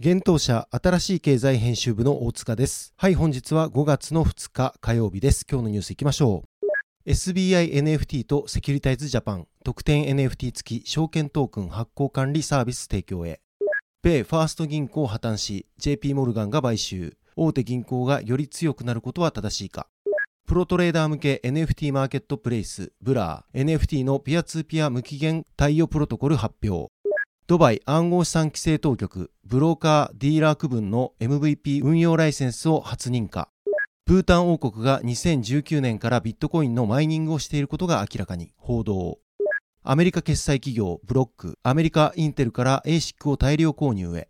現当社新しい経済編集部の大塚です。はい、本日は5月の2日火曜日です。今日のニュースいきましょう。SBI NFT とセキュリタイズジャパン特典 NFT 付き証券トークン発行管理サービス提供へ米ファースト銀行破綻し JP モルガンが買収大手銀行がより強くなることは正しいかプロトレーダー向け NFT マーケットプレイスブラー NFT のピアツーピア無期限貸与プロトコル発表ドバイ暗号資産規制当局ブローカーディーラー区分の MVP 運用ライセンスを初認可ブータン王国が2019年からビットコインのマイニングをしていることが明らかに報道。アメリカ決済企業ブロック、アメリカインテルから ASIC を大量購入へ。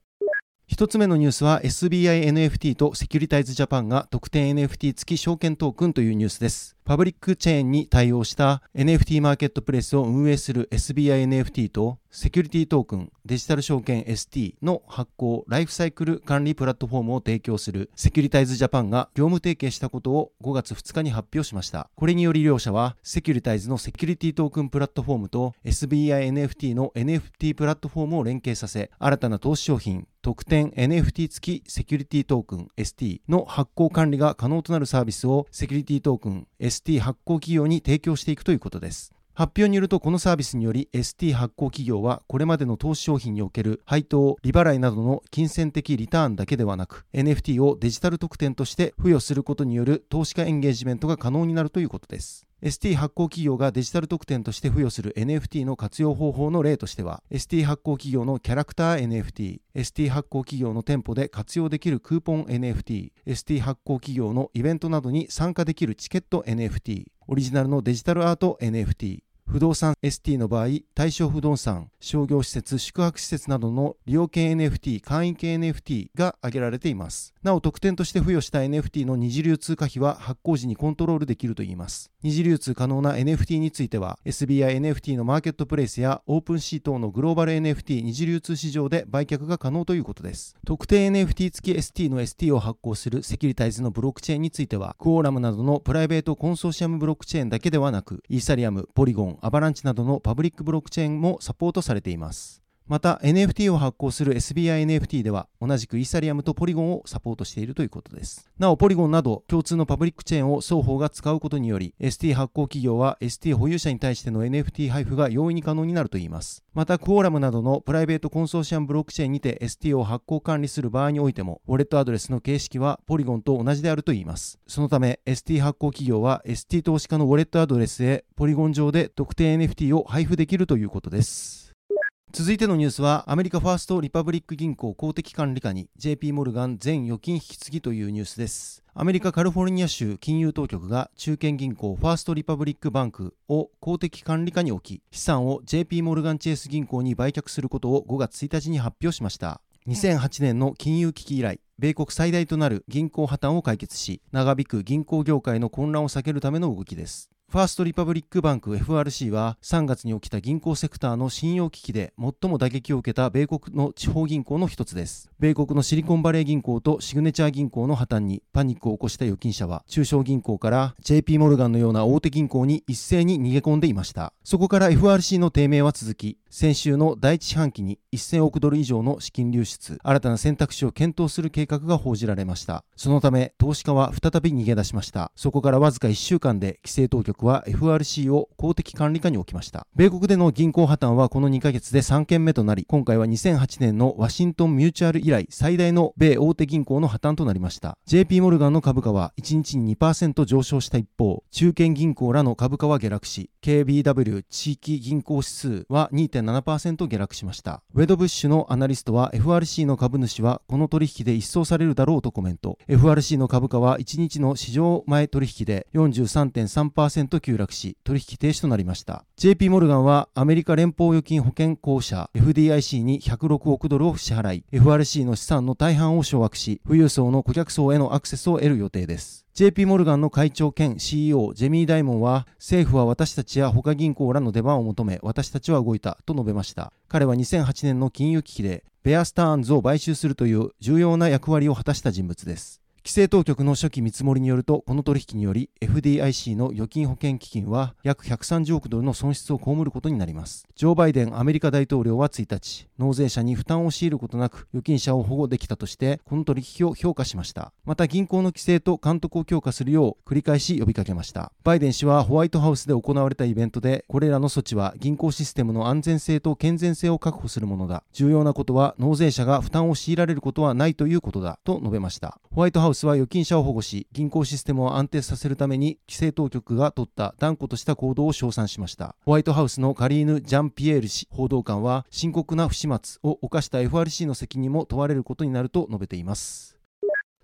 一つ目のニュースは SBI NFT とセキュリタイズジャパンが特典 NFT 付き証券トークンというニュースです。パブリックチェーンに対応した NFT マーケットプレスを運営する SBI NFT とセキュリティトークンデジタル証券 ST の発行ライフサイクル管理プラットフォームを提供するセキュリタイズジャパンが業務提携したことを5月2日に発表しました。これにより両社はセキュリタイズのセキュリティトークンプラットフォームと SBI NFT の NFT プラットフォームを連携させ新たな投資商品特典 NFT 付きセキュリティトークン ST の発行管理が可能となるサービスをセキュリティトークン ST 発行企業に提供していくということです。発表によるとこのサービスにより ST 発行企業はこれまでの投資商品における配当、利払いなどの金銭的リターンだけではなく NFT をデジタル特典として付与することによる投資家エンゲージメントが可能になるということです。ST 発行企業がデジタル特典として付与する NFT の活用方法の例としては、ST 発行企業のキャラクター NFT、ST 発行企業の店舗で活用できるクーポン NFT、ST 発行企業のイベントなどに参加できるチケット NFT、オリジナルのデジタルアート NFT、不動産 ST の場合、対象不動産、商業施設、宿泊施設などの利用系 NFT、会員系 NFT が挙げられています。なお、特典として付与した NFT の二次流通可否は発行時にコントロールできるといいます。二次流通可能な NFT については、SBI NFT のマーケットプレイスやオープンシー等のグローバル NFT 二次流通市場で売却が可能ということです。特典 NFT 付き ST の ST を発行するセキュリタイズのブロックチェーンについては、クオーラムなどのプライベートコンソーシアムブロックチェーンだけではなく、イーサリアム、ポリゴン、アバランチなどのパブリックブロックチェーンもサポートされています。また NFT を発行する SBINFT では同じくイーサリアムとポリゴンをサポートしているということです。なおポリゴンなど共通のパブリックチェーンを双方が使うことにより ST 発行企業は ST 保有者に対しての NFT 配布が容易に可能になるといいます。またクオーラムなどのプライベートコンソーシアムブロックチェーンにて ST を発行管理する場合においてもウォレットアドレスの形式はポリゴンと同じであるといいます。そのため ST 発行企業は ST 投資家のウォレットアドレスへポリゴン上で特定 NFT を配布できるということです。続いてのニュースはアメリカファーストリパブリック銀行公的管理下に JP モルガン全預金引き継ぎというニュースです。アメリカカリフォルニア州金融当局が中堅銀行ファーストリパブリックバンクを公的管理下に置き資産を JP モルガンチェイス銀行に売却することを5月1日に発表しました。2008年の金融危機以来米国最大となる銀行破綻を解決し長引く銀行業界の混乱を避けるための動きです。ファーストリパブリックバンク FRC は3月に起きた銀行セクターの信用危機で最も打撃を受けた米国の地方銀行の一つです。米国のシリコンバレー銀行とシグネチャー銀行の破綻にパニックを起こした預金者は中小銀行から JP モルガンのような大手銀行に一斉に逃げ込んでいました。そこから FRC の低迷は続き、先週の第一四半期に1000億ドル以上の資金流出、新たな選択肢を検討する計画が報じられました。そのため、投資家は再び逃げ出しました。そこからわずか1週間で規制当局は FRC を公的管理下に置きました。米国での銀行破綻はこの2ヶ月で3件目となり、今回は2008年のワシントンミューチュアル以来最大の米大手銀行の破綻となりました。JP モルガンの株価は1日に2%上昇した一方、中堅銀行らの株価は下落し、KBW 地域銀行指数は2.7%下落しました。ウェドブッシュのアナリストは FRC の株主はこの取引で一掃されるだろうとコメント。FRC の株価は1日の市場前取引で43.3%急落し、取引停止となりました。JP モルガンはアメリカ連邦預金保険公社 FDIC に106億ドルを支払い、FRC の資産の大半を掌握し、富裕層の顧客層へのアクセスを得る予定です。JP モルガンの会長兼 CEO ジェミー・ダイモンは政府は私たちや他銀行らの出番を求め私たちは動いたと述べました彼は2008年の金融危機でベアスターンズを買収するという重要な役割を果たした人物です規制当局の初期見積もりによると、この取引により FDIC の預金保険基金は約130億ドルの損失を被ることになります。ジョー・バイデンアメリカ大統領は1日、納税者に負担を強いることなく預金者を保護できたとして、この取引を評価しました。また銀行の規制と監督を強化するよう繰り返し呼びかけました。バイデン氏はホワイトハウスで行われたイベントで、これらの措置は銀行システムの安全性と健全性を確保するものだ。重要なことは納税者が負担を強いられることはないということだ。と述べました。ホワイトハウスは預金者を保護し、銀行システムを安定させるために規制当局が取った断固とした行動を称賛しました。ホワイトハウスのカリーヌ・ジャンピエール氏報道官は、深刻な不始末を犯した FRC の責任も問われることになると述べています。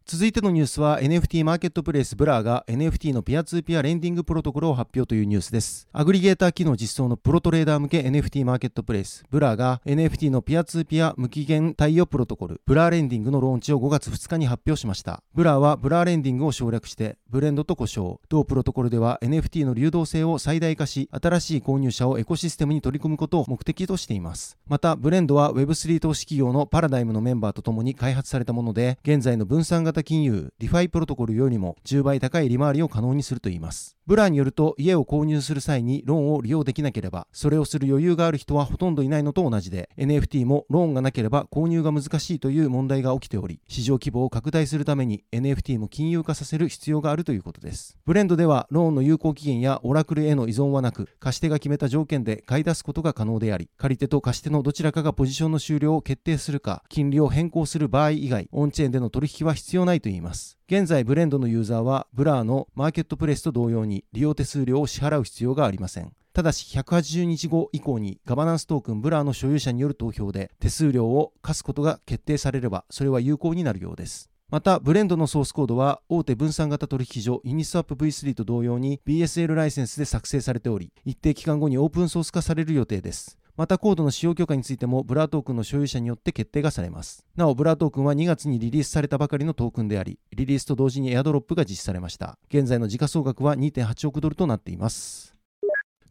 続いてのニュースは NFT マーケットプレイスブラーが NFT のピアツーピアレンディングプロトコルを発表というニュースです。アグリゲーター機能実装のプロトレーダー向け NFT マーケットプレイスブラーが NFT のピアツーピア無期限対応プロトコルブラーレンディングのローンチを5月2日に発表しました。ブラーはブラーレンディングを省略してブレンドと呼称。同プロトコルでは NFT の流動性を最大化し新しい購入者をエコシステムに取り込むことを目的としています。またブレンドは Web3 投資企業のパラダイムのメンバーとともに開発されたもので現在の分散型金融ディファイプロトコルよりも10倍高い利回りを可能にするといいます。ブラーによると家を購入する際にローンを利用できなければそれをする余裕がある人はほとんどいないのと同じで NFT もローンがなければ購入が難しいという問題が起きており市場規模を拡大するために NFT も金融化させる必要があるということですブレンドではローンの有効期限やオラクルへの依存はなく貸し手が決めた条件で貸し出すことが可能であり借り手と貸し手のどちらかがポジションの終了を決定するか金利を変更する場合以外オンチェーンでの取引は必要ないといいます現在ブレンドのユーザーはブラーのマーケットプレイスと同様に利用手数料を支払う必要がありません。ただし180日後以降にガバナンストークンブラーの所有者による投票で手数料を課すことが決定されればそれは有効になるようです。また、ブレンドのソースコードは大手分散型取引所ユニスワップ V3 と同様に BSL ライセンスで作成されており、一定期間後にオープンソース化される予定です。またコードの使用許可についてもブラートークンの所有者によって決定がされます。なお、ブラートークンは2月にリリースされたばかりのトークンであり、リリースと同時にエアドロップが実施されました。現在の時価総額は2.8億ドルとなっています。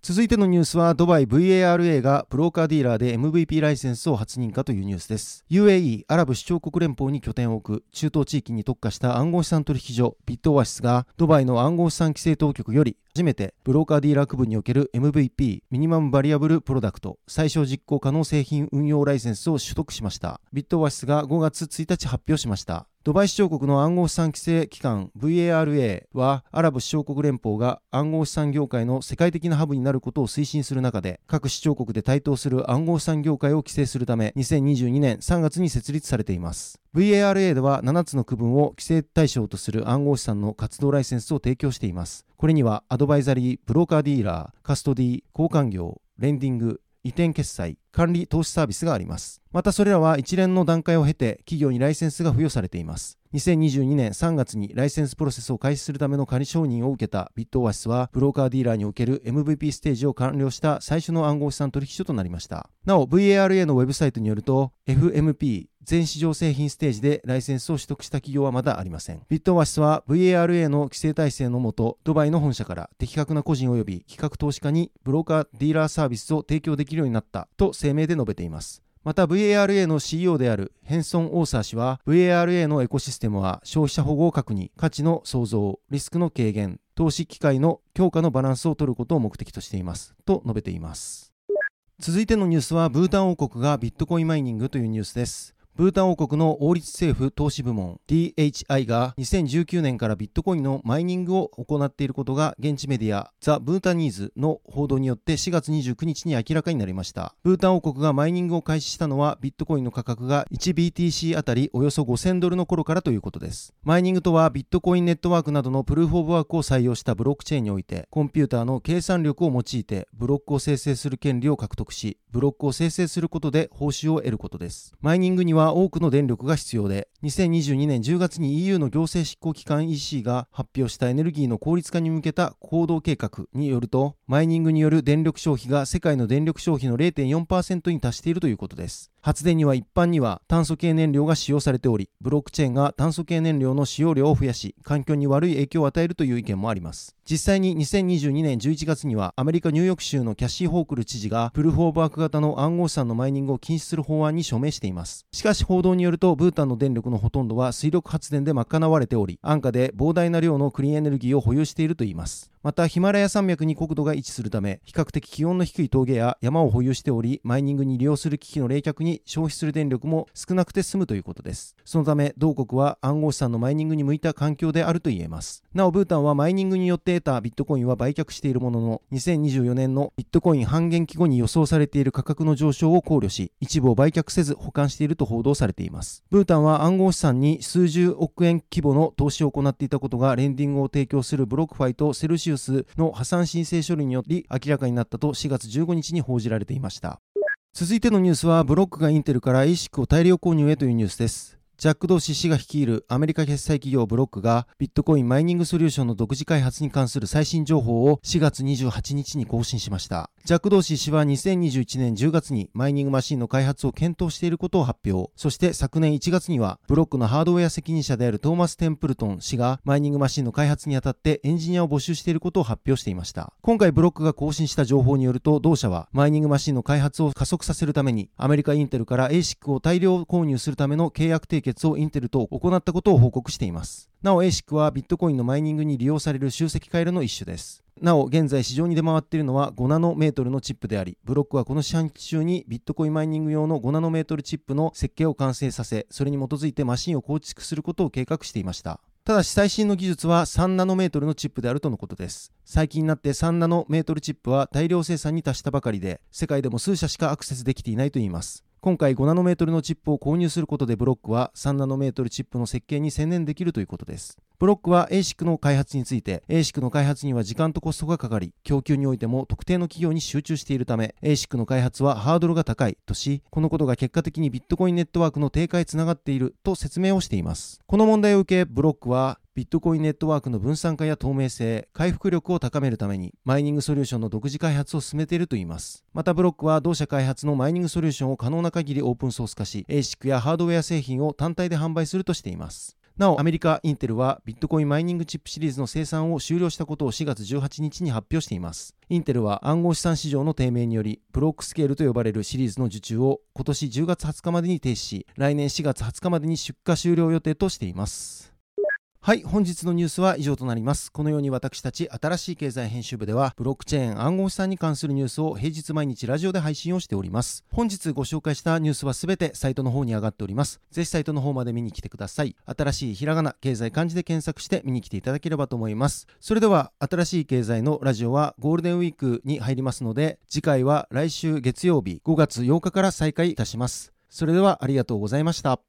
続いてのニュースはドバイ VARA がブローカーディーラーで MVP ライセンスを初認可というニュースです UAE アラブ首長国連邦に拠点を置く中東地域に特化した暗号資産取引所ビットオアシスがドバイの暗号資産規制当局より初めてブローカーディーラー区分における MVP ミニマムバイアブルプロダクト最小実行可能製品運用ライセンスを取得しました。ビットオアシスが5月1日発表しました。ドバイ市長国の暗号資産規制機関 VARA はアラブ首長国連邦が暗号資産業界の世界的なハブになることを推進する中で各市長国で台頭する暗号資産業界を規制するため2022年3月に設立されています。VARA では7つの区分を規制対象とする暗号資産の活動ライセンスを提供していますこれにはアドバイザリー、ブローカーディーラー、カストディー、交換業、レンディング、移転決済、管理投資サービスがあります。またそれらは一連の段階を経て企業にライセンスが付与されています。2022年3月にライセンスプロセスを開始するための仮承認を受けたビットオアシスはブローカーディーラーにおける MVP ステージを完了した最初の暗号資産取引所となりました。なお VARA のウェブサイトによると FMP 全市場製品ステージでライセンスを取得した企業はまだありません。ビットオアシスは VARA の規制体制のもと、ドバイの本社から的確な個人及び企画投資家にブローカーディーラーサービスを提供できるようになったと声明で述べています。また VARA の CEO であるヘンソン・オーサー氏は VARA のエコシステムは消費者保護を確認、価値の創造、リスクの軽減、投資機会の強化のバランスを取ることを目的としていますと述べています続いてのニュースはブータン王国がビットコインマイニングというニュースですブータン王国の王立政府投資部門 DHI が2019年からビットコインのマイニングを行っていることが現地メディアザ・ブータニーズの報道によって4月29日に明らかになりました。ブータン王国がマイニングを開始したのはビットコインの価格が 1BTC あたりおよそ5000ドルの頃からということです。マイニングとはビットコインネットワークなどのプルーフオブワークを採用したブロックチェーンにおいてコンピューターの計算力を用いてブロックを生成する権利を獲得しブロックを生成することで報酬を得ることです。マイニングには多くの電力が必要で、2022年10月に EU の行政執行機関 EC が発表したエネルギーの効率化に向けた行動計画によると、マイニングによる電力消費が世界の電力消費の0.4%に達しているということです。発電には一般には炭素系燃料が使用されており、ブロックチェーンが炭素系燃料の使用量を増やし、環境に悪い影響を与えるという意見もあります。実際に2022年11月には、アメリカ・ニューヨーク州のキャッシー・ホークル知事が、プルフォーバーク型の暗号資産のマイニングを禁止する法案に署名しています。しかし報道によると、ブータンの電力のほとんどは水力発電で賄われており、安価で膨大な量のクリーンエネルギーを保有しているといいます。またヒマラヤ山脈に国土が位置するため比較的気温の低い峠や山を保有しておりマイニングに利用する機器の冷却に消費する電力も少なくて済むということです。そのため同国は暗号資産のマイニングに向いた環境であると言えます。なおブータンはマイニングによって得たビットコインは売却しているものの2024年のビットコイン半減期後に予想されている価格の上昇を考慮し一部を売却せず保管していると報道されています。ブータンは暗号資産に数十億円規模の投資を行っていたことがレンディングを提供するブロックファイとセルシウスの破産申請書類により明らかになったと4月15日に報じられていました続いてのニュースはブロックがインテルから ASIC を大量購入へというニュースですジャック・ドーシー氏が率いるアメリカ決済企業ブロックがビットコインマイニングソリューションの独自開発に関する最新情報を4月28日に更新しました。ジャック・ドーシー氏は2021年10月にマイニングマシンの開発を検討していることを発表。そして昨年1月にはブロックのハードウェア責任者であるトーマス・テンプルトン氏がマイニングマシンの開発にあたってエンジニアを募集していることを発表していました。今回ブロックが更新した情報によると同社はマイニングマシンの開発を加速させるためにアメリカインテルから ASIC を大量購入するための契約締結をインテルと行ったことを報告しています。なお ASIC はビットコインのマイニングに利用される集積回路の一種です。なお、現在市場に出回っているのは5ナノメートルのチップであり、ブロックはこの四半期中にビットコインマイニング用の5ナノメートルチップの設計を完成させ、それに基づいてマシンを構築することを計画していました。ただし最新の技術は3ナノメートルのチップであるとのことです。最近になって3ナノメートルチップは大量生産に達したばかりで、世界でも数社しかアクセスできていないといいます。今回5ナノメートルのチップを購入することでブロックは3ナノメートルチップの設計に専念できるということです。ブロックは ASIC の開発について ASIC の開発には時間とコストがかかり供給においても特定の企業に集中しているため ASIC の開発はハードルが高いとしこのことが結果的にビットコインネットワークの低下へつながっていると説明をしていますこの問題を受けブロックはビットコインネットワークの分散化や透明性、回復力を高めるために、マイニングソリューションの独自開発を進めているといいます。またブロックは同社開発のマイニングソリューションを可能な限りオープンソース化し、ASIC やハードウェア製品を単体で販売するとしています。なお、アメリカ、インテルはビットコインマイニングチップシリーズの生産を終了したことを4月18日に発表しています。インテルは暗号資産市場の低迷により、ブロックスケールと呼ばれるシリーズの受注を今年10月20日までに停止し、来年4月20日までに出荷終了予定としています。はい、本日のニュースは以上となります。このように私たち新しい経済編集部では、ブロックチェーン暗号資産に関するニュースを平日毎日ラジオで配信をしております。本日ご紹介したニュースはすべてサイトの方に上がっております。ぜひサイトの方まで見に来てください。新しいひらがな、経済漢字で検索して見に来ていただければと思います。それでは、新しい経済のラジオはゴールデンウィークに入りますので、次回は来週月曜日5月8日から再開いたします。それではありがとうございました。